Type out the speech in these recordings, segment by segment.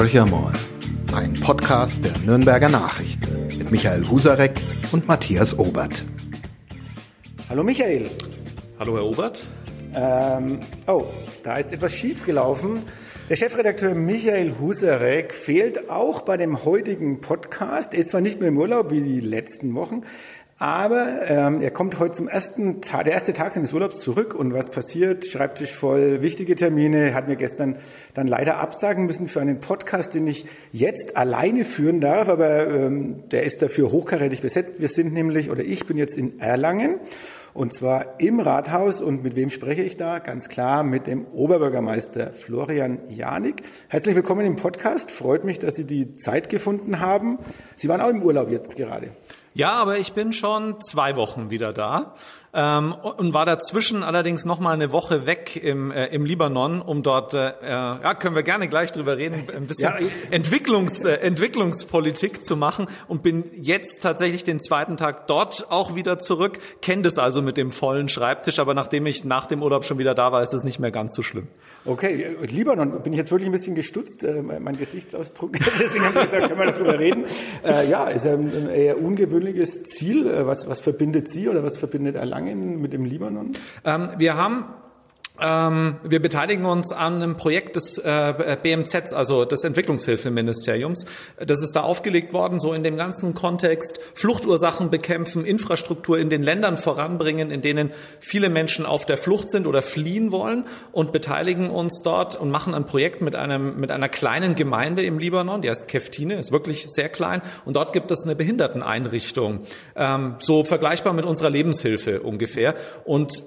Horcher mal, ein Podcast der Nürnberger Nachrichten mit Michael Husarek und Matthias Obert. Hallo Michael. Hallo Herr Obert. Ähm, oh, da ist etwas schiefgelaufen. Der Chefredakteur Michael Husarek fehlt auch bei dem heutigen Podcast. Er ist zwar nicht mehr im Urlaub wie die letzten Wochen, aber ähm, er kommt heute zum ersten Tag, der erste Tag seines Urlaubs zurück und was passiert? Schreibtisch voll, wichtige Termine, hat mir gestern dann leider absagen müssen für einen Podcast, den ich jetzt alleine führen darf, aber ähm, der ist dafür hochkarätig besetzt. Wir sind nämlich, oder ich bin jetzt in Erlangen und zwar im Rathaus. Und mit wem spreche ich da? Ganz klar mit dem Oberbürgermeister Florian Janik. Herzlich willkommen im Podcast. Freut mich, dass Sie die Zeit gefunden haben. Sie waren auch im Urlaub jetzt gerade. Ja, aber ich bin schon zwei Wochen wieder da ähm, und war dazwischen allerdings noch mal eine Woche weg im, äh, im Libanon, um dort, äh, ja, können wir gerne gleich drüber reden, ein bisschen ja, Entwicklungs, äh, Entwicklungspolitik zu machen und bin jetzt tatsächlich den zweiten Tag dort auch wieder zurück, kenne das also mit dem vollen Schreibtisch, aber nachdem ich nach dem Urlaub schon wieder da war, ist es nicht mehr ganz so schlimm. Okay, äh, Libanon, bin ich jetzt wirklich ein bisschen gestutzt, äh, mein Gesichtsausdruck, deswegen haben Sie gesagt, können wir darüber reden. Äh, ja, ist ein eher ungewöhnliches Ziel. Äh, was, was verbindet Sie oder was verbindet Erlangen? Erlangen mit dem Libanon? Ähm, wir haben ähm, wir beteiligen uns an einem Projekt des äh, BMZ, also des Entwicklungshilfeministeriums. Das ist da aufgelegt worden, so in dem ganzen Kontext. Fluchtursachen bekämpfen, Infrastruktur in den Ländern voranbringen, in denen viele Menschen auf der Flucht sind oder fliehen wollen und beteiligen uns dort und machen ein Projekt mit einem mit einer kleinen Gemeinde im Libanon, die heißt Keftine, ist wirklich sehr klein. Und dort gibt es eine Behinderteneinrichtung, ähm, so vergleichbar mit unserer Lebenshilfe ungefähr. Und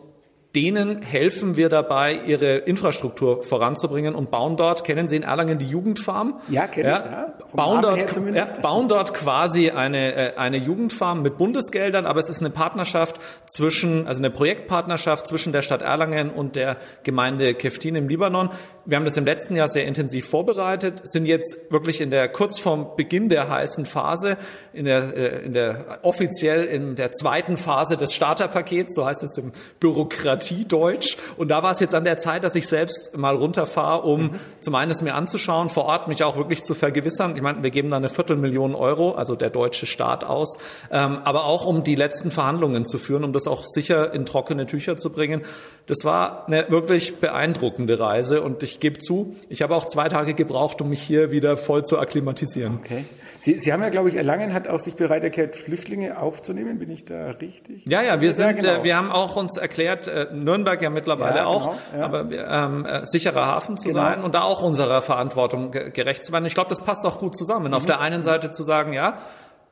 Denen helfen wir dabei, ihre Infrastruktur voranzubringen und bauen dort, kennen Sie in Erlangen die Jugendfarm? Ja, kenne ja, ich, ja. bauen dort, ja, bauen dort quasi eine, äh, eine Jugendfarm mit Bundesgeldern, aber es ist eine Partnerschaft zwischen, also eine Projektpartnerschaft zwischen der Stadt Erlangen und der Gemeinde Keftin im Libanon. Wir haben das im letzten Jahr sehr intensiv vorbereitet, sind jetzt wirklich in der, kurz vorm Beginn der heißen Phase, in der, äh, in der, offiziell in der zweiten Phase des Starterpakets, so heißt es im Bürokratie Bürokratiedeutsch. Und da war es jetzt an der Zeit, dass ich selbst mal runterfahre, um mhm. zum einen es mir anzuschauen, vor Ort mich auch wirklich zu vergewissern. Ich meine, wir geben da eine Viertelmillion Euro, also der deutsche Staat aus, ähm, aber auch um die letzten Verhandlungen zu führen, um das auch sicher in trockene Tücher zu bringen. Das war eine wirklich beeindruckende Reise und ich gebe zu, ich habe auch zwei Tage gebraucht, um mich hier wieder voll zu akklimatisieren. Okay. Sie, Sie haben ja, glaube ich, Erlangen hat auch sich bereit erklärt, Flüchtlinge aufzunehmen. Bin ich da richtig? Ja, ja, wir sind, ja, genau. äh, wir haben auch uns erklärt, äh, Nürnberg ja mittlerweile ja, auch, genau, ja. aber ähm, äh, sicherer Hafen zu genau. sein und da auch unserer Verantwortung gerecht zu werden. Ich glaube, das passt auch gut zusammen. Mhm. Auf der einen Seite zu sagen, ja,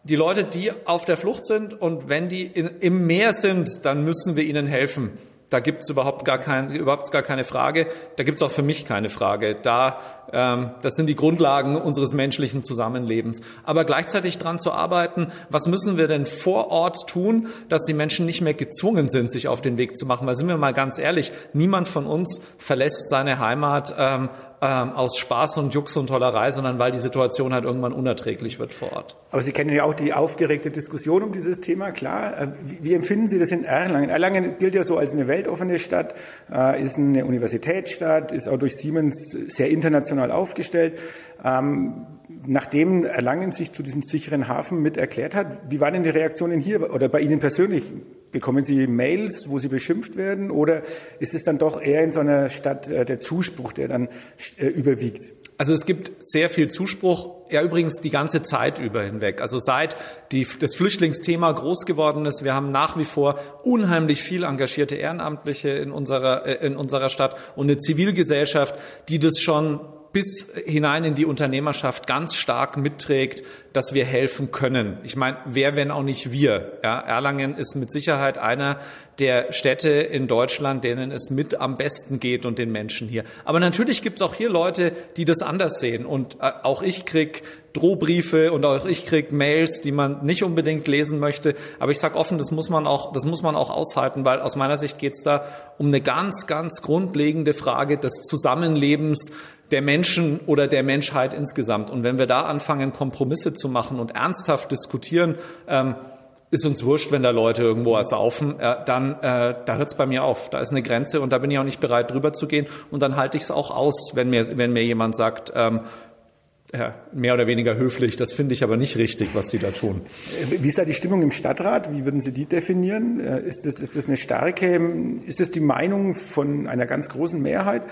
die Leute, die auf der Flucht sind und wenn die in, im Meer sind, dann müssen wir ihnen helfen. Da gibt es überhaupt gar kein, überhaupt gar keine Frage. Da gibt es auch für mich keine Frage. Da, das sind die Grundlagen unseres menschlichen Zusammenlebens. Aber gleichzeitig dran zu arbeiten, was müssen wir denn vor Ort tun, dass die Menschen nicht mehr gezwungen sind, sich auf den Weg zu machen? Weil sind wir mal ganz ehrlich, niemand von uns verlässt seine Heimat ähm, ähm, aus Spaß und Jux und Tollerei, sondern weil die Situation halt irgendwann unerträglich wird vor Ort. Aber Sie kennen ja auch die aufgeregte Diskussion um dieses Thema, klar. Äh, wie, wie empfinden Sie das in Erlangen? Erlangen gilt ja so als eine weltoffene Stadt, äh, ist eine Universitätsstadt, ist auch durch Siemens sehr international aufgestellt. Ähm, nachdem Erlangen sich zu diesem sicheren Hafen mit erklärt hat, wie waren denn die Reaktionen hier oder bei Ihnen persönlich? Bekommen Sie Mails, wo Sie beschimpft werden oder ist es dann doch eher in so einer Stadt äh, der Zuspruch, der dann äh, überwiegt? Also es gibt sehr viel Zuspruch, ja übrigens die ganze Zeit über hinweg. Also seit die, das Flüchtlingsthema groß geworden ist, wir haben nach wie vor unheimlich viel engagierte Ehrenamtliche in unserer, äh, in unserer Stadt und eine Zivilgesellschaft, die das schon bis hinein in die Unternehmerschaft ganz stark mitträgt, dass wir helfen können. Ich meine, wer, wenn auch nicht wir? Ja, Erlangen ist mit Sicherheit einer der Städte in Deutschland, denen es mit am besten geht und den Menschen hier. Aber natürlich gibt es auch hier Leute, die das anders sehen. Und äh, auch ich krieg Drohbriefe und auch ich krieg Mails, die man nicht unbedingt lesen möchte. Aber ich sage offen, das muss man auch, das muss man auch aushalten, weil aus meiner Sicht geht es da um eine ganz, ganz grundlegende Frage des Zusammenlebens der Menschen oder der Menschheit insgesamt. Und wenn wir da anfangen, Kompromisse zu machen und ernsthaft diskutieren, ähm, ist uns wurscht, wenn da Leute irgendwo ersaufen, äh, dann äh, da hört es bei mir auf. Da ist eine Grenze und da bin ich auch nicht bereit, drüber zu gehen. Und dann halte ich es auch aus, wenn mir, wenn mir jemand sagt, ähm, ja, mehr oder weniger höflich. Das finde ich aber nicht richtig, was Sie da tun. Wie ist da die Stimmung im Stadtrat? Wie würden Sie die definieren? Äh, ist das, ist das eine starke, ist das die Meinung von einer ganz großen Mehrheit?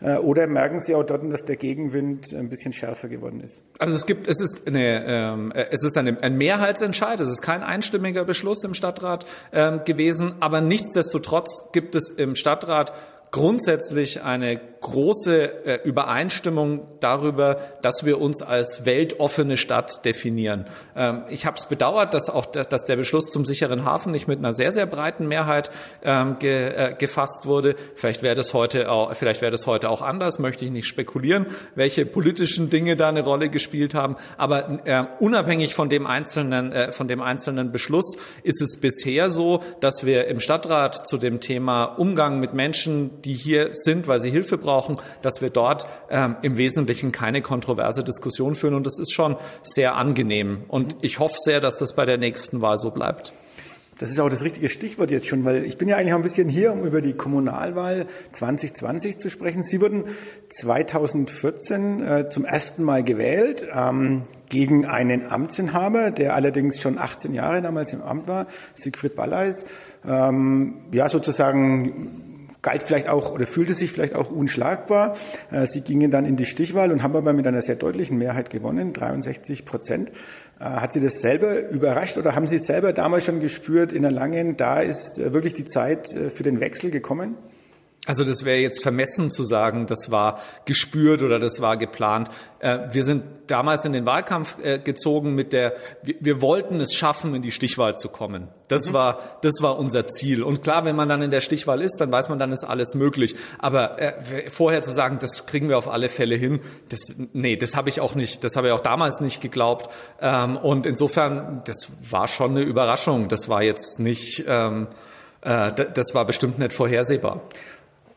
Äh, oder merken Sie auch dort, dass der Gegenwind ein bisschen schärfer geworden ist? Also es gibt, es ist eine, ähm, es ist eine, ein Mehrheitsentscheid. Es ist kein einstimmiger Beschluss im Stadtrat ähm, gewesen. Aber nichtsdestotrotz gibt es im Stadtrat grundsätzlich eine große äh, Übereinstimmung darüber, dass wir uns als weltoffene Stadt definieren. Ähm, ich habe es bedauert, dass auch dass der Beschluss zum sicheren Hafen nicht mit einer sehr sehr breiten Mehrheit ähm, äh, gefasst wurde. Vielleicht wäre das heute auch vielleicht wäre das heute auch anders. Möchte ich nicht spekulieren, welche politischen Dinge da eine Rolle gespielt haben. Aber äh, unabhängig von dem einzelnen von dem einzelnen Beschluss ist es bisher so, dass wir im Stadtrat zu dem Thema Umgang mit Menschen, die hier sind, weil sie Hilfe brauchen, brauchen, dass wir dort ähm, im Wesentlichen keine kontroverse Diskussion führen. Und das ist schon sehr angenehm. Und ich hoffe sehr, dass das bei der nächsten Wahl so bleibt. Das ist auch das richtige Stichwort jetzt schon, weil ich bin ja eigentlich auch ein bisschen hier, um über die Kommunalwahl 2020 zu sprechen. Sie wurden 2014 äh, zum ersten Mal gewählt ähm, gegen einen Amtsinhaber, der allerdings schon 18 Jahre damals im Amt war, Siegfried Balleis. Ähm, ja, sozusagen galt vielleicht auch oder fühlte sich vielleicht auch unschlagbar. Äh, sie gingen dann in die Stichwahl und haben aber mit einer sehr deutlichen Mehrheit gewonnen, 63 Prozent. Äh, hat Sie das selber überrascht oder haben Sie selber damals schon gespürt, in der Langen, da ist äh, wirklich die Zeit für den Wechsel gekommen? Also das wäre jetzt vermessen zu sagen, das war gespürt oder das war geplant. Äh, wir sind damals in den Wahlkampf äh, gezogen mit der, wir, wollten es schaffen, in die Stichwahl zu kommen. Das mhm. war, das war unser Ziel. Und klar, wenn man dann in der Stichwahl ist, dann weiß man, dann ist alles möglich. Aber äh, vorher zu sagen, das kriegen wir auf alle Fälle hin, das, nee, das habe ich auch nicht, das habe ich auch damals nicht geglaubt. Ähm, und insofern, das war schon eine Überraschung. Das war jetzt nicht, ähm, das war bestimmt nicht vorhersehbar.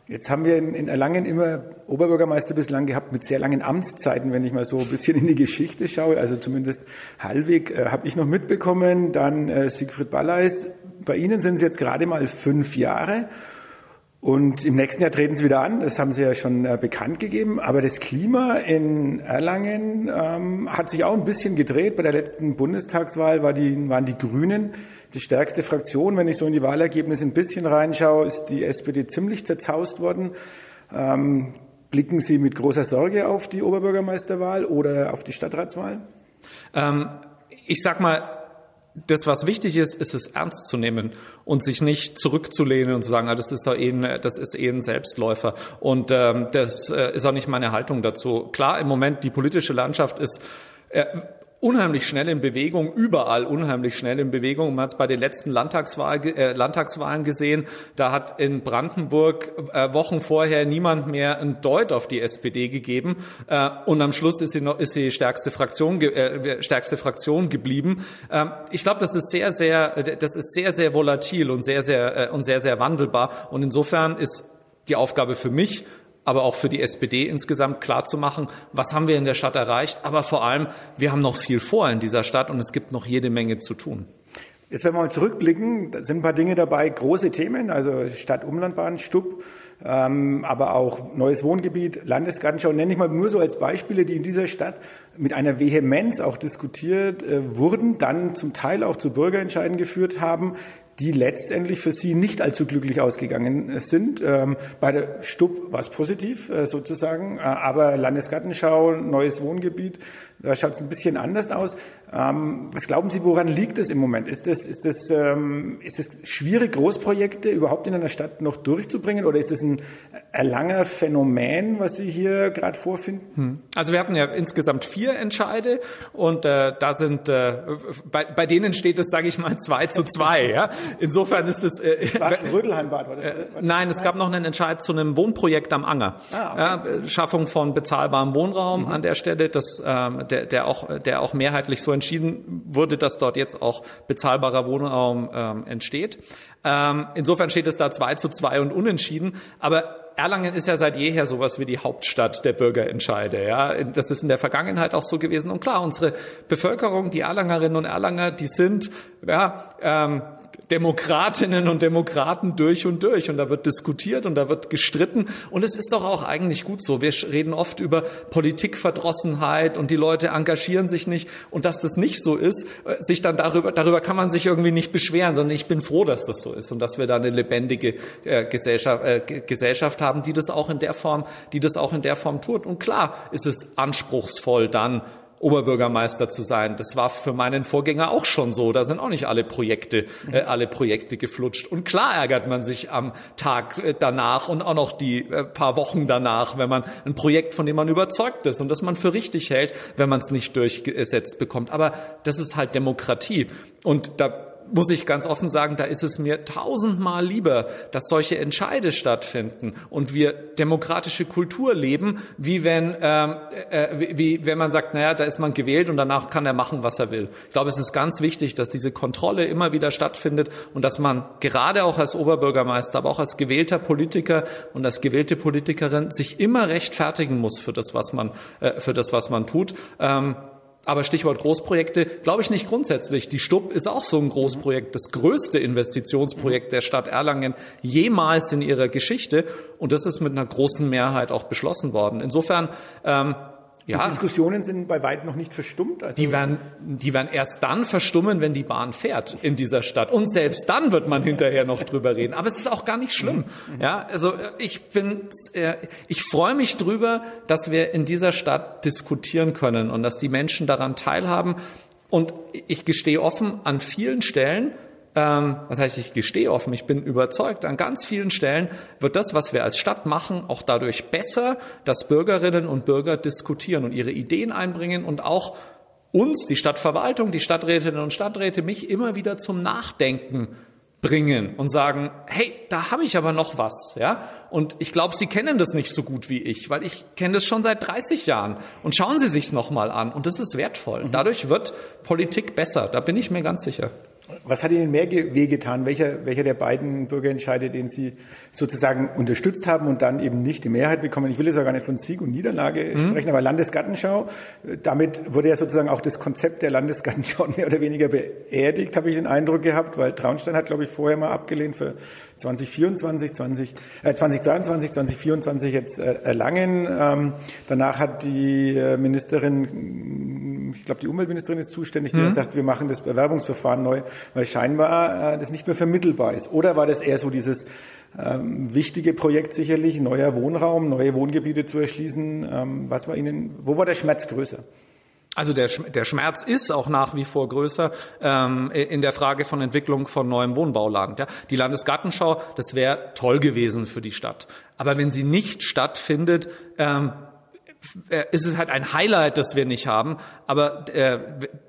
Jetzt haben wir in Erlangen immer Oberbürgermeister bislang gehabt mit sehr langen Amtszeiten, wenn ich mal so ein bisschen in die Geschichte schaue. Also zumindest Hallweg äh, habe ich noch mitbekommen. Dann äh, Siegfried Balleis. Bei Ihnen sind es jetzt gerade mal fünf Jahre. Und im nächsten Jahr treten sie wieder an, das haben sie ja schon äh, bekannt gegeben. Aber das Klima in Erlangen ähm, hat sich auch ein bisschen gedreht. Bei der letzten Bundestagswahl war die, waren die Grünen die stärkste Fraktion. Wenn ich so in die Wahlergebnisse ein bisschen reinschaue, ist die SPD ziemlich zerzaust worden. Ähm, blicken Sie mit großer Sorge auf die Oberbürgermeisterwahl oder auf die Stadtratswahl? Ähm, ich sag mal, das, was wichtig ist, ist es ernst zu nehmen und sich nicht zurückzulehnen und zu sagen, ah, das ist doch eh ein, das ist eh ein Selbstläufer. Und ähm, das äh, ist auch nicht meine Haltung dazu. Klar, im Moment die politische Landschaft ist äh, unheimlich schnell in Bewegung, überall unheimlich schnell in Bewegung. Man hat es bei den letzten Landtagswahl, äh, Landtagswahlen gesehen. Da hat in Brandenburg äh, Wochen vorher niemand mehr ein Deut auf die SPD gegeben. Äh, und am Schluss ist sie, noch, ist sie stärkste Fraktion, äh, stärkste Fraktion geblieben. Ähm, ich glaube, das ist sehr, sehr, das ist sehr, sehr volatil und sehr, sehr, äh, und sehr, sehr wandelbar. Und insofern ist die Aufgabe für mich, aber auch für die SPD insgesamt klar zu machen, was haben wir in der Stadt erreicht, aber vor allem, wir haben noch viel vor in dieser Stadt und es gibt noch jede Menge zu tun. Jetzt, wenn wir mal zurückblicken, da sind ein paar Dinge dabei, große Themen, also Stadt-Umlandbahn, Stub, ähm, aber auch neues Wohngebiet, Landesgartenschau, nenne ich mal nur so als Beispiele, die in dieser Stadt mit einer Vehemenz auch diskutiert äh, wurden, dann zum Teil auch zu Bürgerentscheiden geführt haben, die letztendlich für sie nicht allzu glücklich ausgegangen sind. Ähm, bei der Stub war es positiv äh, sozusagen, äh, aber Landesgartenschau, neues Wohngebiet, da schaut es ein bisschen anders aus. Ähm, was glauben Sie, woran liegt es im Moment? Ist es ist das, ähm, ist es schwierig, Großprojekte überhaupt in einer Stadt noch durchzubringen oder ist es ein Erlanger Phänomen, was Sie hier gerade vorfinden? Hm. Also wir hatten ja insgesamt vier Entscheide und äh, da sind äh, bei, bei denen steht es, sage ich mal, zwei zu zwei. ja? Insofern ist es äh, Rödelheimbad war das, war das Nein, es gab noch einen Entscheid zu einem Wohnprojekt am Anger. Ah, okay. ja, Schaffung von bezahlbarem Wohnraum mhm. an der Stelle. Das ähm, der, der, auch, der auch mehrheitlich so entschieden wurde, dass dort jetzt auch bezahlbarer Wohnraum ähm, entsteht. Ähm, insofern steht es da zwei zu zwei und unentschieden. Aber Erlangen ist ja seit jeher sowas wie die Hauptstadt der Bürgerentscheide. Ja, das ist in der Vergangenheit auch so gewesen. Und klar, unsere Bevölkerung, die Erlangerinnen und Erlanger, die sind ja ähm, Demokratinnen und Demokraten durch und durch. Und da wird diskutiert und da wird gestritten. Und es ist doch auch eigentlich gut so. Wir reden oft über Politikverdrossenheit und die Leute engagieren sich nicht. Und dass das nicht so ist, äh, sich dann darüber, darüber kann man sich irgendwie nicht beschweren, sondern ich bin froh, dass das so ist und dass wir da eine lebendige äh, Gesellschaft, äh, Gesellschaft haben, die das auch in der Form, die das auch in der Form tut. Und klar ist es anspruchsvoll dann, Oberbürgermeister zu sein. Das war für meinen Vorgänger auch schon so. Da sind auch nicht alle Projekte, äh, alle Projekte geflutscht. Und klar ärgert man sich am Tag äh, danach und auch noch die äh, paar Wochen danach, wenn man ein Projekt, von dem man überzeugt ist und das man für richtig hält, wenn man es nicht durchgesetzt bekommt. Aber das ist halt Demokratie. Und da muss ich ganz offen sagen, da ist es mir tausendmal lieber, dass solche Entscheide stattfinden und wir demokratische Kultur leben, wie wenn, ähm, äh, wie, wie wenn man sagt, naja, da ist man gewählt und danach kann er machen, was er will. Ich glaube, es ist ganz wichtig, dass diese Kontrolle immer wieder stattfindet und dass man gerade auch als Oberbürgermeister, aber auch als gewählter Politiker und als gewählte Politikerin sich immer rechtfertigen muss für das, was man, äh, für das, was man tut. Ähm, aber Stichwort Großprojekte, glaube ich nicht grundsätzlich. Die Stub ist auch so ein Großprojekt, das größte Investitionsprojekt der Stadt Erlangen jemals in ihrer Geschichte. Und das ist mit einer großen Mehrheit auch beschlossen worden. Insofern ähm, ja. Die Diskussionen sind bei weitem noch nicht verstummt. Also die, werden, die werden erst dann verstummen, wenn die Bahn fährt in dieser Stadt. Und selbst dann wird man hinterher noch drüber reden. Aber es ist auch gar nicht schlimm. Ja, also ich bin, äh, ich freue mich drüber, dass wir in dieser Stadt diskutieren können und dass die Menschen daran teilhaben. Und ich gestehe offen, an vielen Stellen ähm, was heißt, ich gestehe offen, ich bin überzeugt, an ganz vielen Stellen wird das, was wir als Stadt machen, auch dadurch besser, dass Bürgerinnen und Bürger diskutieren und ihre Ideen einbringen und auch uns, die Stadtverwaltung, die Stadträtinnen und Stadträte, mich immer wieder zum Nachdenken bringen und sagen, hey, da habe ich aber noch was, ja? Und ich glaube, Sie kennen das nicht so gut wie ich, weil ich kenne das schon seit 30 Jahren. Und schauen Sie sich's noch mal an und das ist wertvoll. Mhm. Dadurch wird Politik besser, da bin ich mir ganz sicher. Was hat Ihnen mehr wehgetan? Welcher, welcher der beiden Bürgerentscheide, den Sie sozusagen unterstützt haben und dann eben nicht die Mehrheit bekommen? Ich will jetzt auch gar nicht von Sieg und Niederlage mhm. sprechen, aber Landesgartenschau, damit wurde ja sozusagen auch das Konzept der Landesgartenschau mehr oder weniger beerdigt, habe ich den Eindruck gehabt, weil Traunstein hat, glaube ich, vorher mal abgelehnt für 2024, 20, äh, 2022, 2024 jetzt äh, erlangen. Ähm, danach hat die äh, Ministerin, ich glaube, die Umweltministerin ist zuständig, die mhm. sagt, wir machen das Bewerbungsverfahren neu, weil scheinbar äh, das nicht mehr vermittelbar ist. Oder war das eher so dieses ähm, wichtige Projekt sicherlich, neuer Wohnraum, neue Wohngebiete zu erschließen? Ähm, was war Ihnen, wo war der Schmerz größer? Also der, der Schmerz ist auch nach wie vor größer ähm, in der Frage von Entwicklung von neuem Wohnbauland. Ja. Die Landesgartenschau, das wäre toll gewesen für die Stadt. Aber wenn sie nicht stattfindet, ähm, äh, ist es halt ein Highlight, das wir nicht haben. Aber äh,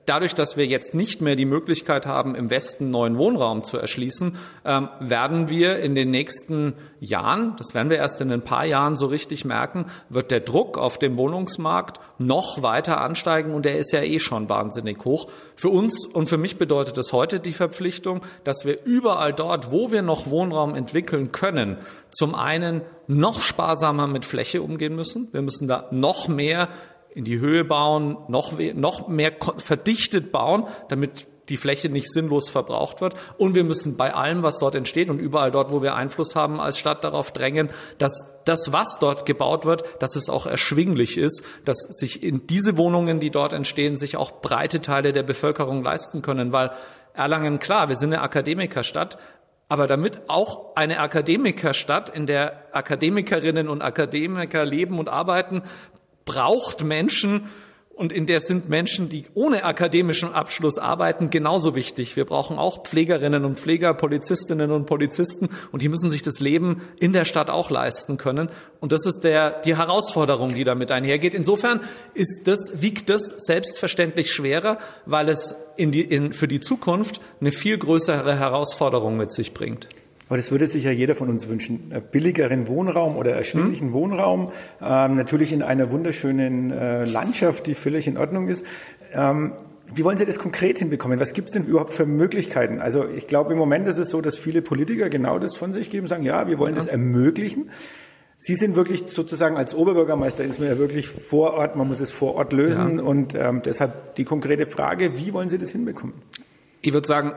dadurch, dass wir jetzt nicht mehr die Möglichkeit haben, im Westen neuen Wohnraum zu erschließen, ähm, werden wir in den nächsten Jahren, das werden wir erst in ein paar Jahren so richtig merken, wird der Druck auf dem Wohnungsmarkt noch weiter ansteigen und der ist ja eh schon wahnsinnig hoch. Für uns und für mich bedeutet es heute die Verpflichtung, dass wir überall dort, wo wir noch Wohnraum entwickeln können, zum einen noch sparsamer mit Fläche umgehen müssen. Wir müssen da noch mehr in die Höhe bauen, noch, noch mehr verdichtet bauen, damit die Fläche nicht sinnlos verbraucht wird. Und wir müssen bei allem, was dort entsteht und überall dort, wo wir Einfluss haben als Stadt, darauf drängen, dass das, was dort gebaut wird, dass es auch erschwinglich ist, dass sich in diese Wohnungen, die dort entstehen, sich auch breite Teile der Bevölkerung leisten können. Weil Erlangen, klar, wir sind eine Akademikerstadt, aber damit auch eine Akademikerstadt, in der Akademikerinnen und Akademiker leben und arbeiten, braucht Menschen, und in der sind Menschen, die ohne akademischen Abschluss arbeiten, genauso wichtig. Wir brauchen auch Pflegerinnen und Pfleger, Polizistinnen und Polizisten und die müssen sich das Leben in der Stadt auch leisten können. Und das ist der, die Herausforderung, die damit einhergeht. Insofern ist das, wiegt das selbstverständlich schwerer, weil es in die, in, für die Zukunft eine viel größere Herausforderung mit sich bringt. Aber das würde sich ja jeder von uns wünschen. Billigeren Wohnraum oder erschwinglichen mhm. Wohnraum, ähm, natürlich in einer wunderschönen äh, Landschaft, die völlig in Ordnung ist. Ähm, wie wollen Sie das konkret hinbekommen? Was gibt es denn überhaupt für Möglichkeiten? Also ich glaube, im Moment ist es so, dass viele Politiker genau das von sich geben, sagen, ja, wir wollen ja. das ermöglichen. Sie sind wirklich sozusagen als Oberbürgermeister ist man ja wirklich vor Ort, man muss es vor Ort lösen ja. und ähm, deshalb die konkrete Frage, wie wollen Sie das hinbekommen? Ich würde sagen,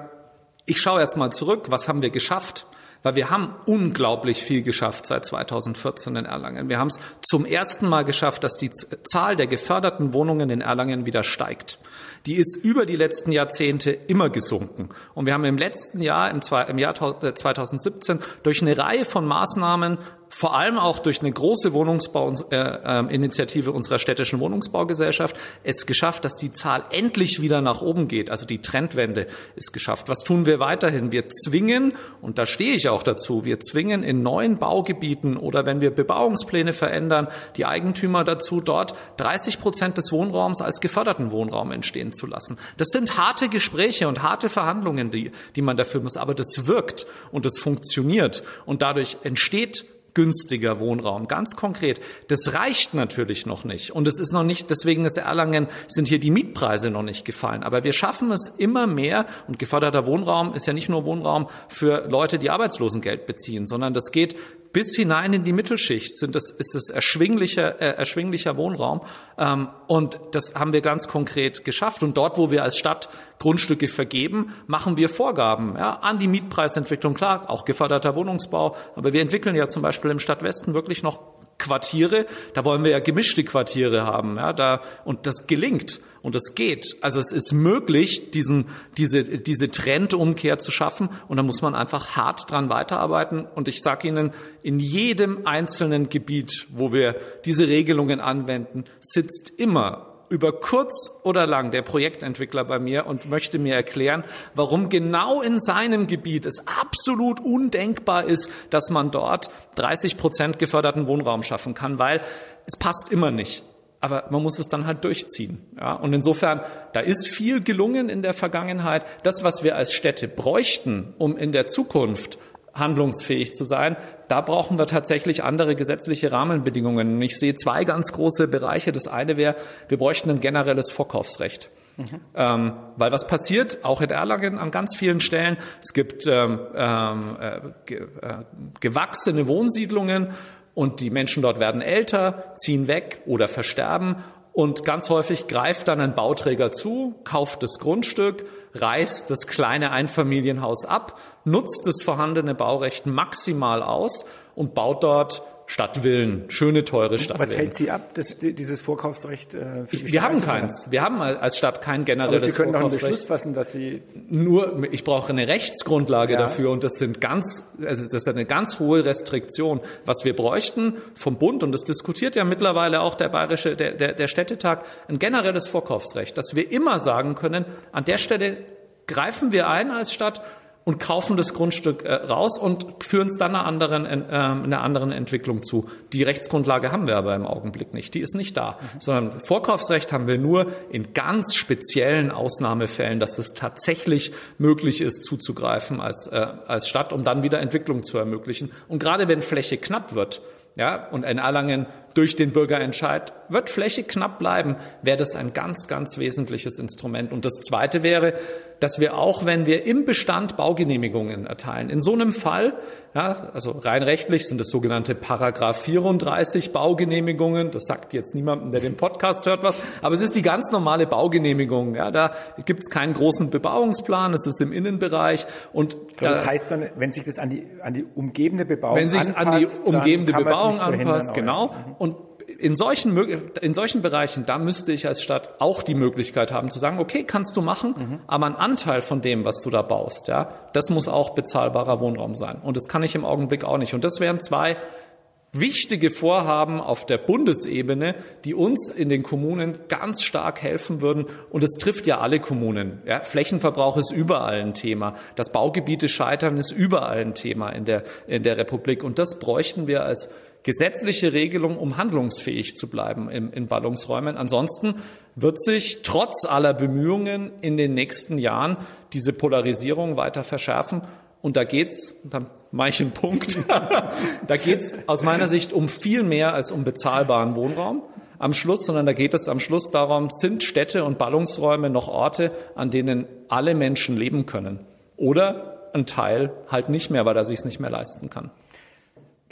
Ich schaue erst mal zurück, was haben wir geschafft? Weil wir haben unglaublich viel geschafft seit 2014 in Erlangen. Wir haben es zum ersten Mal geschafft, dass die Zahl der geförderten Wohnungen in Erlangen wieder steigt. Die ist über die letzten Jahrzehnte immer gesunken. Und wir haben im letzten Jahr, im Jahr 2017, durch eine Reihe von Maßnahmen vor allem auch durch eine große Wohnungsbauinitiative unserer städtischen Wohnungsbaugesellschaft es geschafft, dass die Zahl endlich wieder nach oben geht. Also die Trendwende ist geschafft. Was tun wir weiterhin? Wir zwingen, und da stehe ich auch dazu, wir zwingen in neuen Baugebieten oder wenn wir Bebauungspläne verändern, die Eigentümer dazu, dort 30 Prozent des Wohnraums als geförderten Wohnraum entstehen zu lassen. Das sind harte Gespräche und harte Verhandlungen, die, die man dafür muss. Aber das wirkt und das funktioniert. Und dadurch entsteht günstiger Wohnraum. Ganz konkret. Das reicht natürlich noch nicht. Und es ist noch nicht, deswegen ist Erlangen, sind hier die Mietpreise noch nicht gefallen. Aber wir schaffen es immer mehr. Und geförderter Wohnraum ist ja nicht nur Wohnraum für Leute, die Arbeitslosengeld beziehen, sondern das geht bis hinein in die Mittelschicht sind das, ist es erschwinglicher, äh, erschwinglicher Wohnraum. Ähm, und das haben wir ganz konkret geschafft. Und dort, wo wir als Stadt Grundstücke vergeben, machen wir Vorgaben ja, an die Mietpreisentwicklung. Klar, auch geförderter Wohnungsbau. Aber wir entwickeln ja zum Beispiel im Stadtwesten wirklich noch Quartiere. Da wollen wir ja gemischte Quartiere haben. Ja, da, und das gelingt. Und es geht. Also es ist möglich, diesen, diese, diese Trendumkehr zu schaffen. Und da muss man einfach hart dran weiterarbeiten. Und ich sage Ihnen, in jedem einzelnen Gebiet, wo wir diese Regelungen anwenden, sitzt immer über kurz oder lang der Projektentwickler bei mir und möchte mir erklären, warum genau in seinem Gebiet es absolut undenkbar ist, dass man dort 30 Prozent geförderten Wohnraum schaffen kann, weil es passt immer nicht aber man muss es dann halt durchziehen. Ja? Und insofern, da ist viel gelungen in der Vergangenheit. Das, was wir als Städte bräuchten, um in der Zukunft handlungsfähig zu sein, da brauchen wir tatsächlich andere gesetzliche Rahmenbedingungen. Ich sehe zwei ganz große Bereiche. Das eine wäre, wir bräuchten ein generelles Vorkaufsrecht. Mhm. Ähm, weil was passiert, auch in Erlangen an ganz vielen Stellen, es gibt ähm, ähm äh, ge, äh, gewachsene Wohnsiedlungen und die Menschen dort werden älter, ziehen weg oder versterben und ganz häufig greift dann ein Bauträger zu, kauft das Grundstück, reißt das kleine Einfamilienhaus ab, nutzt das vorhandene Baurecht maximal aus und baut dort Stadtvillen, schöne, teure Stadtvillen. Was hält Sie ab, das, dieses Vorkaufsrecht? Äh, für wir haben keins. Wir haben als Stadt kein generelles Aber Sie können doch einen Beschluss fassen, dass Sie nur. Ich brauche eine Rechtsgrundlage ja. dafür und das sind ganz, also das ist eine ganz hohe Restriktion. Was wir bräuchten vom Bund und das diskutiert ja mittlerweile auch der bayerische, der, der, der Städtetag, ein generelles Vorkaufsrecht, dass wir immer sagen können, an der Stelle greifen wir ein als Stadt und kaufen das Grundstück äh, raus und führen es dann einer anderen, äh, einer anderen Entwicklung zu. Die Rechtsgrundlage haben wir aber im Augenblick nicht. Die ist nicht da. Mhm. Sondern Vorkaufsrecht haben wir nur in ganz speziellen Ausnahmefällen, dass es tatsächlich möglich ist, zuzugreifen als, äh, als Stadt, um dann wieder Entwicklung zu ermöglichen. Und gerade wenn Fläche knapp wird, ja, und in Erlangen durch den Bürgerentscheid wird Fläche knapp bleiben, wäre das ein ganz, ganz wesentliches Instrument. Und das Zweite wäre, dass wir auch, wenn wir im Bestand Baugenehmigungen erteilen, in so einem Fall, ja, also rein rechtlich sind das sogenannte Paragraph 34 Baugenehmigungen, das sagt jetzt niemandem, der den Podcast hört was, aber es ist die ganz normale Baugenehmigung. Ja, da gibt es keinen großen Bebauungsplan, es ist im Innenbereich. Und da, das heißt dann, wenn sich das an die, an die umgebende Bebauung wenn sich an die umgebende Bebauung anpasst, genau. Und in solchen, in solchen Bereichen, da müsste ich als Stadt auch die Möglichkeit haben zu sagen, okay, kannst du machen, mhm. aber ein Anteil von dem, was du da baust, ja, das muss auch bezahlbarer Wohnraum sein. Und das kann ich im Augenblick auch nicht. Und das wären zwei wichtige Vorhaben auf der Bundesebene, die uns in den Kommunen ganz stark helfen würden. Und es trifft ja alle Kommunen. Ja, Flächenverbrauch ist überall ein Thema. Das Baugebiete scheitern ist überall ein Thema in der, in der Republik. Und das bräuchten wir als gesetzliche Regelung, um handlungsfähig zu bleiben in, in Ballungsräumen. Ansonsten wird sich trotz aller Bemühungen in den nächsten Jahren diese Polarisierung weiter verschärfen. Und da geht's, dann mache ich einen Punkt, da geht's aus meiner Sicht um viel mehr als um bezahlbaren Wohnraum am Schluss, sondern da geht es am Schluss darum, sind Städte und Ballungsräume noch Orte, an denen alle Menschen leben können? Oder ein Teil halt nicht mehr, weil er sich es nicht mehr leisten kann.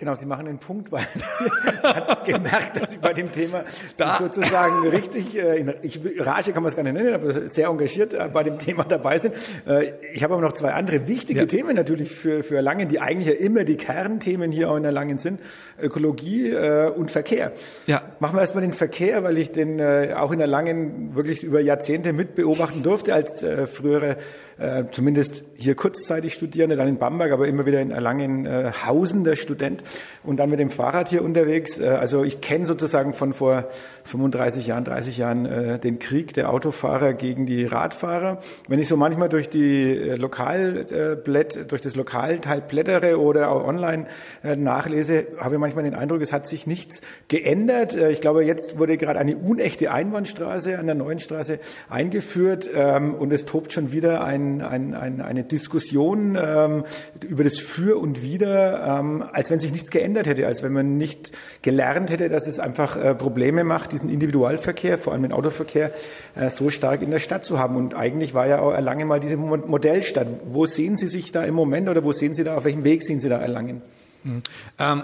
Genau, Sie machen den Punkt, weil hat gemerkt, dass Sie bei dem Thema da. sozusagen richtig, äh, in, ich, Rage kann man es gar nicht nennen, aber sehr engagiert äh, bei dem Thema dabei sind. Äh, ich habe aber noch zwei andere wichtige ja. Themen natürlich für, für Erlangen, die eigentlich ja immer die Kernthemen hier auch in Erlangen sind. Ökologie äh, und Verkehr. Ja. Machen wir erstmal den Verkehr, weil ich den äh, auch in Erlangen wirklich über Jahrzehnte mitbeobachten durfte als äh, frühere äh, zumindest hier kurzzeitig Studierende, dann in Bamberg, aber immer wieder in Erlangen äh, hausender Student und dann mit dem Fahrrad hier unterwegs. Äh, also ich kenne sozusagen von vor 35 Jahren, 30 Jahren äh, den Krieg der Autofahrer gegen die Radfahrer. Wenn ich so manchmal durch die Lokalblätt, durch das Lokalteil blättere oder auch online nachlese, habe ich manchmal den Eindruck, es hat sich nichts geändert. Ich glaube, jetzt wurde gerade eine unechte Einbahnstraße an der neuen Straße eingeführt ähm, und es tobt schon wieder ein, ein, ein, eine Diskussion ähm, über das Für und Wider, ähm, als wenn sich nichts geändert hätte, als wenn man nicht gelernt hätte, dass es einfach äh, Probleme macht, diesen Individualverkehr, vor allem den Autoverkehr, äh, so stark in der Stadt zu haben. Und eigentlich war ja auch Erlangen mal diese Modellstadt. Wo sehen Sie sich da im Moment oder wo sehen Sie da, auf welchem Weg sehen Sie da Erlangen? Mhm. Ähm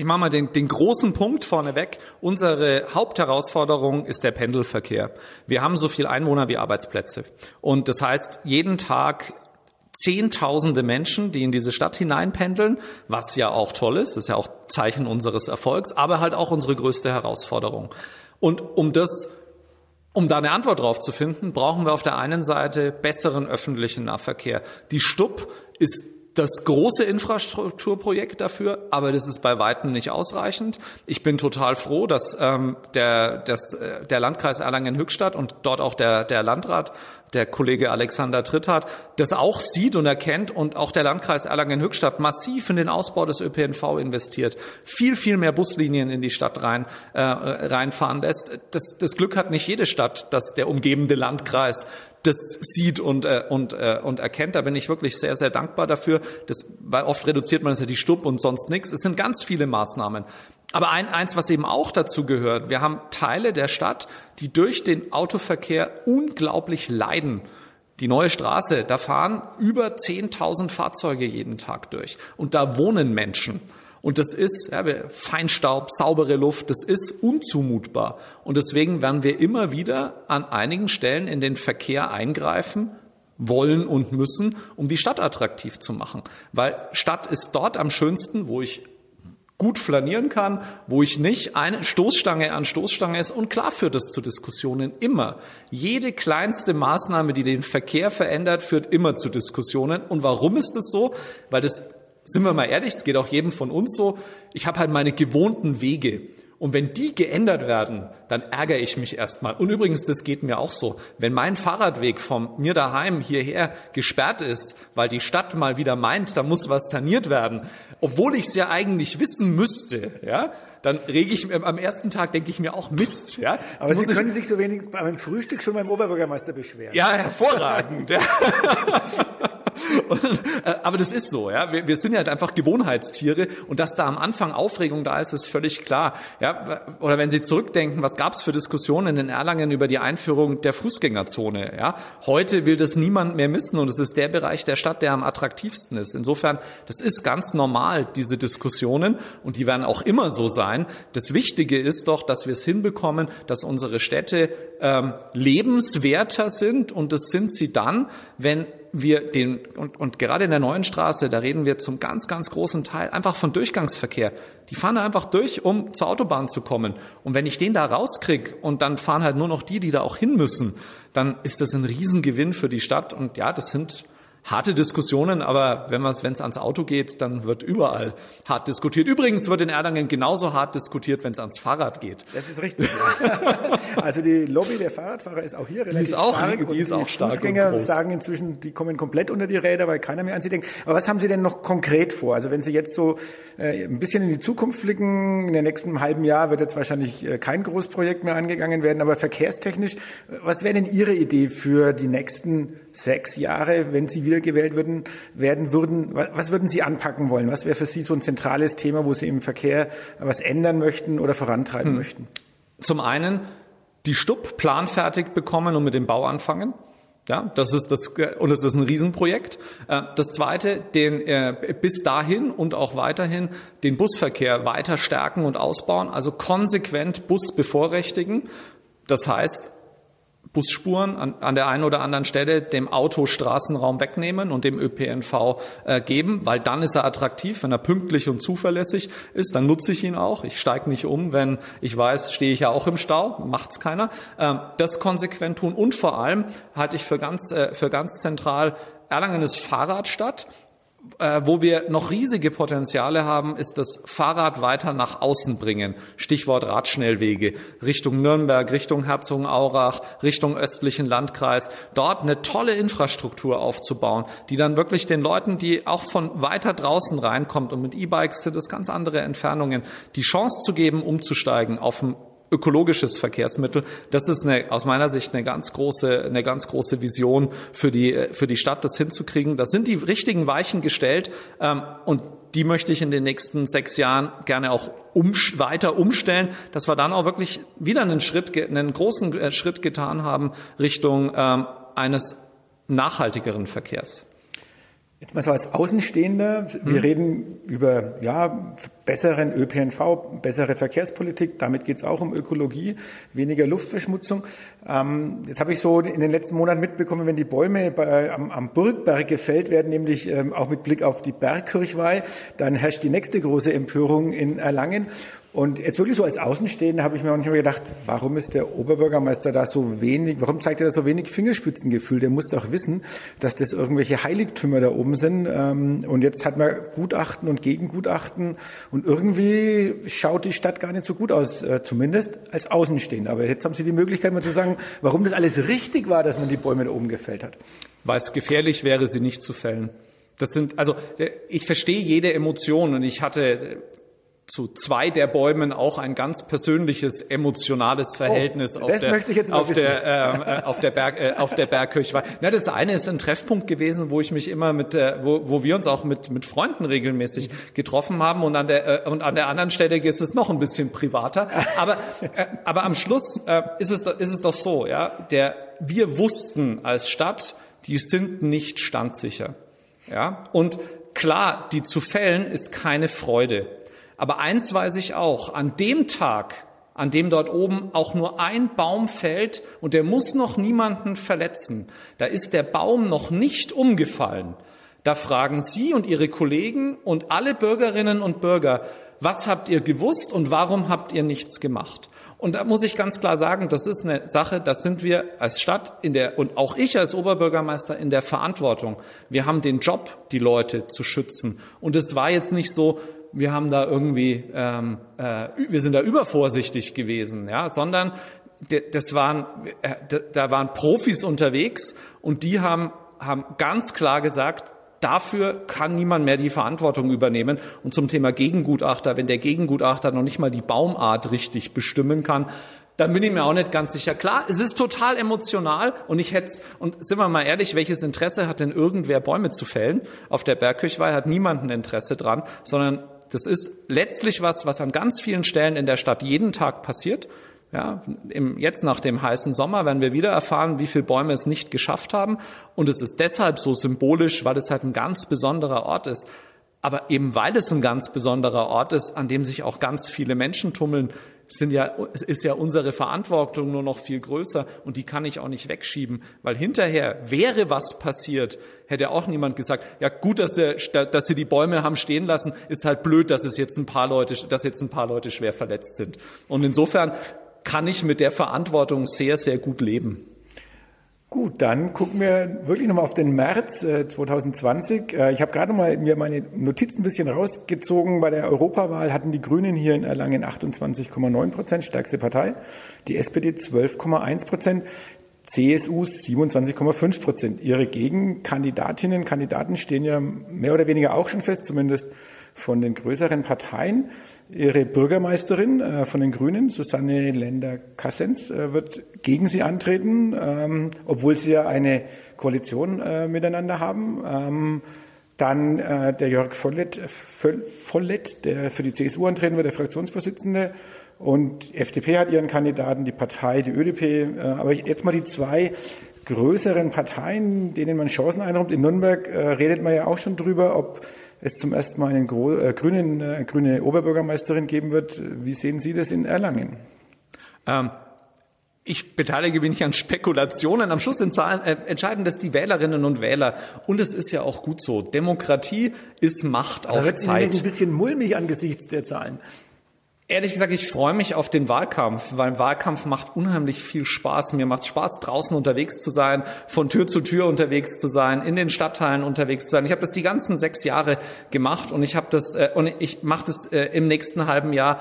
ich mache mal den, den großen Punkt vorneweg. Unsere Hauptherausforderung ist der Pendelverkehr. Wir haben so viel Einwohner wie Arbeitsplätze. Und das heißt, jeden Tag Zehntausende Menschen, die in diese Stadt hineinpendeln, was ja auch toll ist, ist ja auch Zeichen unseres Erfolgs, aber halt auch unsere größte Herausforderung. Und um das um da eine Antwort drauf zu finden, brauchen wir auf der einen Seite besseren öffentlichen Nahverkehr. Die Stub ist das große Infrastrukturprojekt dafür, aber das ist bei weitem nicht ausreichend. Ich bin total froh, dass ähm, der, das, äh, der Landkreis Erlangen-Höchstadt und dort auch der, der Landrat, der Kollege Alexander Tritthardt, das auch sieht und erkennt und auch der Landkreis Erlangen-Höchstadt massiv in den Ausbau des ÖPNV investiert, viel, viel mehr Buslinien in die Stadt rein, äh, reinfahren lässt. Das, das Glück hat nicht jede Stadt, dass der umgebende Landkreis das sieht und, äh, und, äh, und erkennt. Da bin ich wirklich sehr, sehr dankbar dafür. Das, weil oft reduziert man es ja die Stub und sonst nichts. Es sind ganz viele Maßnahmen. Aber ein, eins, was eben auch dazu gehört, wir haben Teile der Stadt, die durch den Autoverkehr unglaublich leiden. Die neue Straße, da fahren über 10.000 Fahrzeuge jeden Tag durch. Und da wohnen Menschen. Und das ist ja, Feinstaub, saubere Luft, das ist unzumutbar. Und deswegen werden wir immer wieder an einigen Stellen in den Verkehr eingreifen wollen und müssen, um die Stadt attraktiv zu machen. Weil Stadt ist dort am schönsten, wo ich gut flanieren kann, wo ich nicht eine Stoßstange an Stoßstange ist. Und klar führt es zu Diskussionen immer. Jede kleinste Maßnahme, die den Verkehr verändert, führt immer zu Diskussionen. Und warum ist das so? Weil das sind wir mal ehrlich, es geht auch jedem von uns so, ich habe halt meine gewohnten Wege. Und wenn die geändert werden, dann ärgere ich mich erstmal. Und übrigens, das geht mir auch so. Wenn mein Fahrradweg von mir daheim hierher gesperrt ist, weil die Stadt mal wieder meint, da muss was saniert werden, obwohl ich es ja eigentlich wissen müsste, ja, dann rege ich mir am ersten Tag denke ich mir auch Mist, ja. Aber Sie können sich so wenig beim Frühstück schon beim Oberbürgermeister beschweren. Ja, hervorragend. ja. Und, äh, aber das ist so, ja. Wir, wir sind ja halt einfach Gewohnheitstiere und dass da am Anfang Aufregung da ist, ist völlig klar. Ja, oder wenn Sie zurückdenken, was gab es für Diskussionen in Erlangen über die Einführung der Fußgängerzone? Ja, heute will das niemand mehr missen und es ist der Bereich der Stadt, der am attraktivsten ist. Insofern, das ist ganz normal diese Diskussionen und die werden auch immer so sein. Das Wichtige ist doch, dass wir es hinbekommen, dass unsere Städte ähm, lebenswerter sind und das sind sie dann, wenn wir den, und, und gerade in der neuen Straße, da reden wir zum ganz, ganz großen Teil einfach von Durchgangsverkehr. Die fahren da einfach durch, um zur Autobahn zu kommen. Und wenn ich den da rauskrieg und dann fahren halt nur noch die, die da auch hin müssen, dann ist das ein Riesengewinn für die Stadt. Und ja, das sind harte Diskussionen, aber wenn es ans Auto geht, dann wird überall hart diskutiert. Übrigens wird in Erlangen genauso hart diskutiert, wenn es ans Fahrrad geht. Das ist richtig. also die Lobby der Fahrradfahrer ist auch hier relativ die ist auch, stark. Die ist auch stark Fußgänger sagen inzwischen, die kommen komplett unter die Räder, weil keiner mehr an sie denkt. Aber was haben Sie denn noch konkret vor? Also wenn Sie jetzt so äh, ein bisschen in die Zukunft blicken, in den nächsten halben Jahr wird jetzt wahrscheinlich äh, kein Großprojekt mehr angegangen werden, aber verkehrstechnisch, was wäre denn Ihre Idee für die nächsten sechs Jahre, wenn Sie wiedergewählt würden, werden würden? Was würden Sie anpacken wollen? Was wäre für Sie so ein zentrales Thema, wo Sie im Verkehr was ändern möchten oder vorantreiben hm. möchten? Zum einen die Stub planfertig bekommen und mit dem Bau anfangen. Ja, das ist das, und es ist ein Riesenprojekt. Äh, das zweite, den, äh, bis dahin und auch weiterhin den Busverkehr weiter stärken und ausbauen, also konsequent Bus bevorrechtigen. Das heißt, Busspuren an, an der einen oder anderen Stelle dem Auto Straßenraum wegnehmen und dem ÖPNV äh, geben, weil dann ist er attraktiv, wenn er pünktlich und zuverlässig ist, dann nutze ich ihn auch. Ich steige nicht um, wenn ich weiß, stehe ich ja auch im Stau, macht's keiner. Ähm, das konsequent tun und vor allem halte ich für ganz, äh, für ganz zentral, Erlangen ist Fahrradstadt äh, wo wir noch riesige Potenziale haben, ist das Fahrrad weiter nach außen bringen. Stichwort Radschnellwege Richtung Nürnberg, Richtung Herzogenaurach, Richtung östlichen Landkreis. Dort eine tolle Infrastruktur aufzubauen, die dann wirklich den Leuten, die auch von weiter draußen reinkommt und mit E-Bikes sind es ganz andere Entfernungen, die Chance zu geben, umzusteigen auf ein ökologisches Verkehrsmittel. Das ist eine, aus meiner Sicht eine ganz große, eine ganz große Vision für die, für die Stadt, das hinzukriegen. Das sind die richtigen Weichen gestellt, ähm, und die möchte ich in den nächsten sechs Jahren gerne auch um, weiter umstellen, dass wir dann auch wirklich wieder einen Schritt, einen großen äh, Schritt getan haben Richtung ähm, eines nachhaltigeren Verkehrs. Jetzt mal so als Außenstehender, wir hm. reden über ja, besseren ÖPNV, bessere Verkehrspolitik, damit geht es auch um Ökologie, weniger Luftverschmutzung. Ähm, jetzt habe ich so in den letzten Monaten mitbekommen, wenn die Bäume bei, am, am, Burgberg gefällt werden, nämlich ähm, auch mit Blick auf die Bergkirchweih, dann herrscht die nächste große Empörung in Erlangen. Und jetzt wirklich so als Außenstehender habe ich mir mehr gedacht, warum ist der Oberbürgermeister da so wenig, warum zeigt er da so wenig Fingerspitzengefühl? Der muss doch wissen, dass das irgendwelche Heiligtümer da oben sind. Ähm, und jetzt hat man Gutachten und Gegengutachten und irgendwie schaut die Stadt gar nicht so gut aus, äh, zumindest als Außenstehender. Aber jetzt haben Sie die Möglichkeit mal zu sagen, warum das alles richtig war, dass man die Bäume da oben gefällt hat. Weil es gefährlich wäre, sie nicht zu fällen. Das sind, also äh, ich verstehe jede Emotion und ich hatte zu zwei der Bäumen auch ein ganz persönliches emotionales Verhältnis oh, auf, der, auf, der, äh, äh, auf der Berg äh, auf der Bergkirche. Na, das eine ist ein Treffpunkt gewesen, wo ich mich immer mit äh, wo, wo wir uns auch mit mit Freunden regelmäßig getroffen haben und an der äh, und an der anderen Stelle ist es noch ein bisschen privater, aber äh, aber am Schluss äh, ist es ist es doch so, ja, der wir wussten als Stadt, die sind nicht standsicher. Ja, und klar, die zu fällen ist keine Freude. Aber eins weiß ich auch, an dem Tag, an dem dort oben auch nur ein Baum fällt und der muss noch niemanden verletzen, da ist der Baum noch nicht umgefallen. Da fragen Sie und Ihre Kollegen und alle Bürgerinnen und Bürger, was habt ihr gewusst und warum habt ihr nichts gemacht? Und da muss ich ganz klar sagen, das ist eine Sache, das sind wir als Stadt in der, und auch ich als Oberbürgermeister in der Verantwortung. Wir haben den Job, die Leute zu schützen. Und es war jetzt nicht so, wir haben da irgendwie, ähm, äh, wir sind da übervorsichtig gewesen, ja, sondern das waren, äh, da waren Profis unterwegs und die haben, haben ganz klar gesagt, dafür kann niemand mehr die Verantwortung übernehmen. Und zum Thema Gegengutachter, wenn der Gegengutachter noch nicht mal die Baumart richtig bestimmen kann, dann bin ich mir auch nicht ganz sicher. Klar, es ist total emotional und ich hätte und sind wir mal ehrlich, welches Interesse hat denn irgendwer Bäume zu fällen? Auf der Bergkirchweih hat niemand ein Interesse dran, sondern das ist letztlich was, was an ganz vielen Stellen in der Stadt jeden Tag passiert. Ja, im, jetzt nach dem heißen Sommer werden wir wieder erfahren, wie viele Bäume es nicht geschafft haben. Und es ist deshalb so symbolisch, weil es halt ein ganz besonderer Ort ist. Aber eben weil es ein ganz besonderer Ort ist, an dem sich auch ganz viele Menschen tummeln, sind ja, ist ja unsere Verantwortung nur noch viel größer und die kann ich auch nicht wegschieben, weil hinterher wäre was passiert, hätte auch niemand gesagt, ja gut, dass sie, dass sie die Bäume haben stehen lassen, ist halt blöd, dass es jetzt ein paar Leute, dass jetzt ein paar Leute schwer verletzt sind. Und insofern kann ich mit der Verantwortung sehr, sehr gut leben. Gut, dann gucken wir wirklich nochmal auf den März äh, 2020. Äh, ich habe gerade mal mir meine Notizen ein bisschen rausgezogen. Bei der Europawahl hatten die Grünen hier in Erlangen 28,9 Prozent, stärkste Partei. Die SPD 12,1 Prozent. CSU 27,5 Prozent. Ihre Gegenkandidatinnen und Kandidaten stehen ja mehr oder weniger auch schon fest, zumindest von den größeren Parteien. Ihre Bürgermeisterin äh, von den Grünen, Susanne Lender-Kassens, äh, wird gegen sie antreten, ähm, obwohl sie ja eine Koalition äh, miteinander haben. Ähm, dann äh, der Jörg Vollett, Vollett, der für die CSU antreten wird, der Fraktionsvorsitzende. Und FDP hat ihren Kandidaten, die Partei, die ÖDP. Äh, aber jetzt mal die zwei größeren Parteien, denen man Chancen einräumt. In Nürnberg äh, redet man ja auch schon drüber, ob es zum ersten Mal eine äh, grünen, äh, grüne Oberbürgermeisterin geben wird. Wie sehen Sie das in Erlangen? Ähm, ich beteilige mich nicht an Spekulationen. Am Schluss äh, entscheiden das die Wählerinnen und Wähler. Und es ist ja auch gut so. Demokratie ist Macht auf da wird Zeit. Ihnen ein bisschen mulmig angesichts der Zahlen. Ehrlich gesagt, ich freue mich auf den Wahlkampf, weil Wahlkampf macht unheimlich viel Spaß. Mir macht Spaß, draußen unterwegs zu sein, von Tür zu Tür unterwegs zu sein, in den Stadtteilen unterwegs zu sein. Ich habe das die ganzen sechs Jahre gemacht und ich habe das äh, und ich mache das äh, im nächsten halben Jahr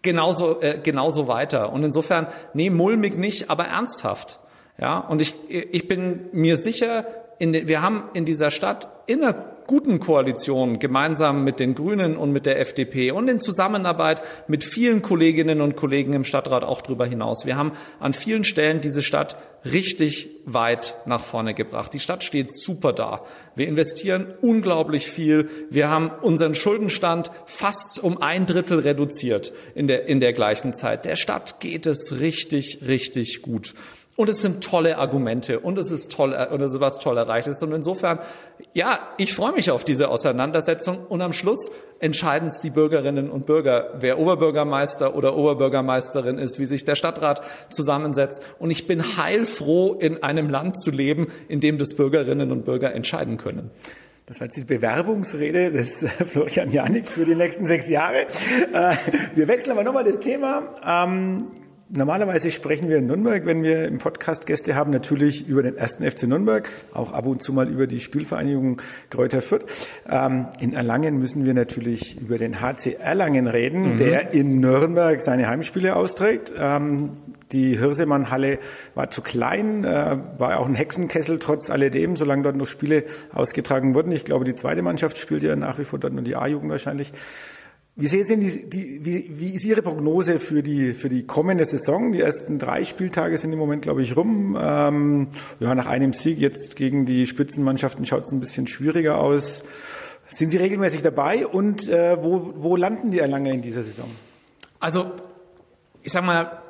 genauso äh, genauso weiter. Und insofern, nee, mulmig nicht, aber ernsthaft. Ja, und ich ich bin mir sicher, in wir haben in dieser Stadt in einer guten Koalition gemeinsam mit den Grünen und mit der FDP und in Zusammenarbeit mit vielen Kolleginnen und Kollegen im Stadtrat auch darüber hinaus. Wir haben an vielen Stellen diese Stadt richtig weit nach vorne gebracht. Die Stadt steht super da. Wir investieren unglaublich viel. Wir haben unseren Schuldenstand fast um ein Drittel reduziert in der, in der gleichen Zeit. Der Stadt geht es richtig, richtig gut. Und es sind tolle Argumente und es ist toll und es ist was toll erreichtes. Und insofern, ja, ich freue mich auf diese Auseinandersetzung. Und am Schluss entscheiden es die Bürgerinnen und Bürger, wer Oberbürgermeister oder Oberbürgermeisterin ist, wie sich der Stadtrat zusammensetzt. Und ich bin heilfroh, in einem Land zu leben, in dem das Bürgerinnen und Bürger entscheiden können. Das war jetzt die Bewerbungsrede des Florian Janik für die nächsten sechs Jahre. Äh, wir wechseln aber nochmal das Thema. Normalerweise sprechen wir in Nürnberg, wenn wir im Podcast Gäste haben, natürlich über den ersten FC Nürnberg, auch ab und zu mal über die Spielvereinigung Kräuter Fürth. Ähm, in Erlangen müssen wir natürlich über den HC Erlangen reden, mhm. der in Nürnberg seine Heimspiele austrägt. Ähm, die Hirsemann-Halle war zu klein, äh, war auch ein Hexenkessel trotz alledem, solange dort noch Spiele ausgetragen wurden. Ich glaube, die zweite Mannschaft spielt ja nach wie vor dort nur die A-Jugend wahrscheinlich. Wie sehen Sie die, die, wie, wie ist Ihre Prognose für die, für die kommende Saison? Die ersten drei Spieltage sind im Moment, glaube ich, rum. Ähm, ja, nach einem Sieg jetzt gegen die Spitzenmannschaften schaut es ein bisschen schwieriger aus. Sind Sie regelmäßig dabei und äh, wo, wo landen die Erlanger in dieser Saison? Also, ich sag mal,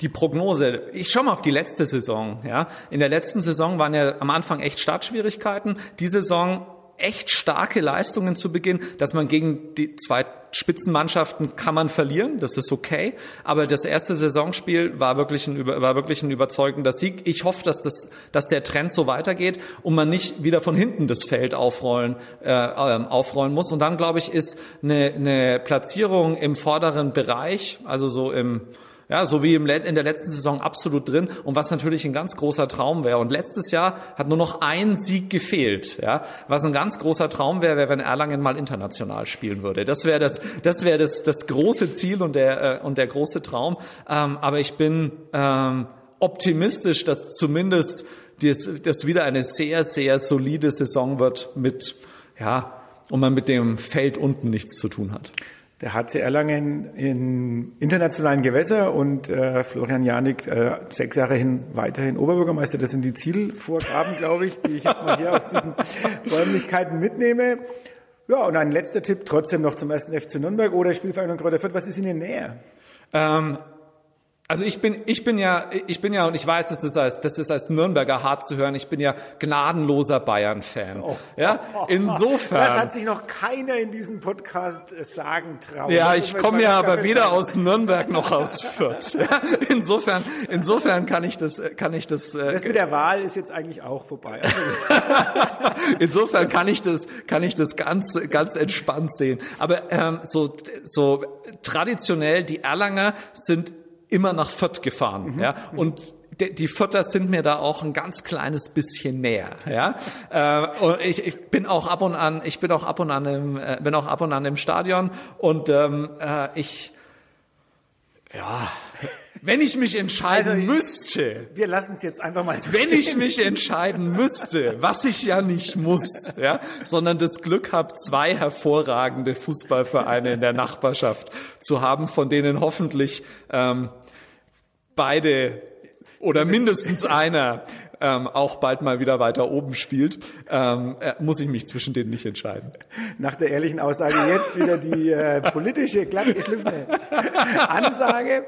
die Prognose. Ich schaue mal auf die letzte Saison. Ja, in der letzten Saison waren ja am Anfang echt Startschwierigkeiten. Die Saison echt starke Leistungen zu Beginn, dass man gegen die zwei Spitzenmannschaften kann man verlieren, das ist okay. Aber das erste Saisonspiel war wirklich ein, war wirklich ein überzeugender Sieg. Ich hoffe, dass, das, dass der Trend so weitergeht und man nicht wieder von hinten das Feld aufrollen, äh, ähm, aufrollen muss. Und dann, glaube ich, ist eine, eine Platzierung im vorderen Bereich, also so im ja, so wie im, in der letzten Saison absolut drin und was natürlich ein ganz großer Traum wäre. Und letztes Jahr hat nur noch ein Sieg gefehlt. Ja, was ein ganz großer Traum wäre, wäre, wenn Erlangen mal international spielen würde. Das wäre das, das wäre das, das große Ziel und der, äh, und der große Traum. Ähm, aber ich bin ähm, optimistisch, dass zumindest das, das wieder eine sehr, sehr solide Saison wird mit, ja, und man mit dem Feld unten nichts zu tun hat der HC Erlangen in internationalen Gewässer und äh, Florian Janik äh, sechs Jahre hin weiterhin Oberbürgermeister. Das sind die Zielvorgaben, glaube ich, die ich jetzt mal hier aus diesen Räumlichkeiten mitnehme. Ja, und ein letzter Tipp trotzdem noch zum ersten FC Nürnberg oder Spielvereinigung Kräuter Fürth. Was ist Ihnen näher? Ähm, also ich bin, ich bin ja, ich bin ja, und ich weiß, das ist als, das ist als Nürnberger hart zu hören. Ich bin ja gnadenloser Bayern-Fan. Oh. Ja, insofern. Das hat sich noch keiner in diesem Podcast sagen trauen. Ja, ich komme ja aber weder aus Nürnberg noch aus Fürth. Ja, insofern, insofern kann ich das, kann ich das. Äh, das mit der Wahl ist jetzt eigentlich auch vorbei. insofern kann ich das, kann ich das ganz, ganz entspannt sehen. Aber ähm, so, so traditionell die Erlanger sind immer nach Fürth gefahren. Mhm. Ja? Und die Vierter sind mir da auch ein ganz kleines bisschen näher. Ja, äh, und ich, ich bin auch ab und an, ich bin auch ab und an im, äh, bin auch ab und an im Stadion und ähm, äh, ich, ja, wenn ich mich entscheiden also, müsste. Wir lassen es jetzt einfach mal so Wenn stehen. ich mich entscheiden müsste, was ich ja nicht muss, ja, sondern das Glück habe, zwei hervorragende Fußballvereine in der Nachbarschaft zu haben, von denen hoffentlich ähm, beide oder mindestens einer ähm, auch bald mal wieder weiter oben spielt, ähm, äh, muss ich mich zwischen denen nicht entscheiden. Nach der ehrlichen Aussage jetzt wieder die äh, politische, glatt geschliffene Ansage.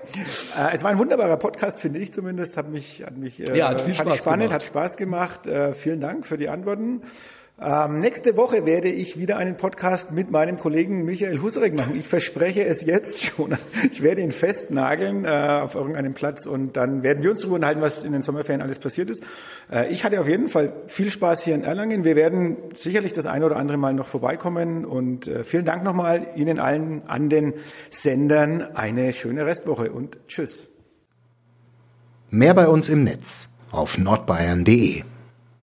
Äh, es war ein wunderbarer Podcast, finde ich zumindest. Hat mich, hat mich äh, ja, hat viel Spaß spannend, gemacht. hat Spaß gemacht. Äh, vielen Dank für die Antworten. Ähm, nächste Woche werde ich wieder einen Podcast mit meinem Kollegen Michael Husarek machen. Ich verspreche es jetzt schon. Ich werde ihn festnageln äh, auf irgendeinem Platz und dann werden wir uns darüber unterhalten, was in den Sommerferien alles passiert ist. Äh, ich hatte auf jeden Fall viel Spaß hier in Erlangen. Wir werden sicherlich das eine oder andere Mal noch vorbeikommen und äh, vielen Dank nochmal Ihnen allen an den Sendern. Eine schöne Restwoche und tschüss. Mehr bei uns im Netz auf nordbayern.de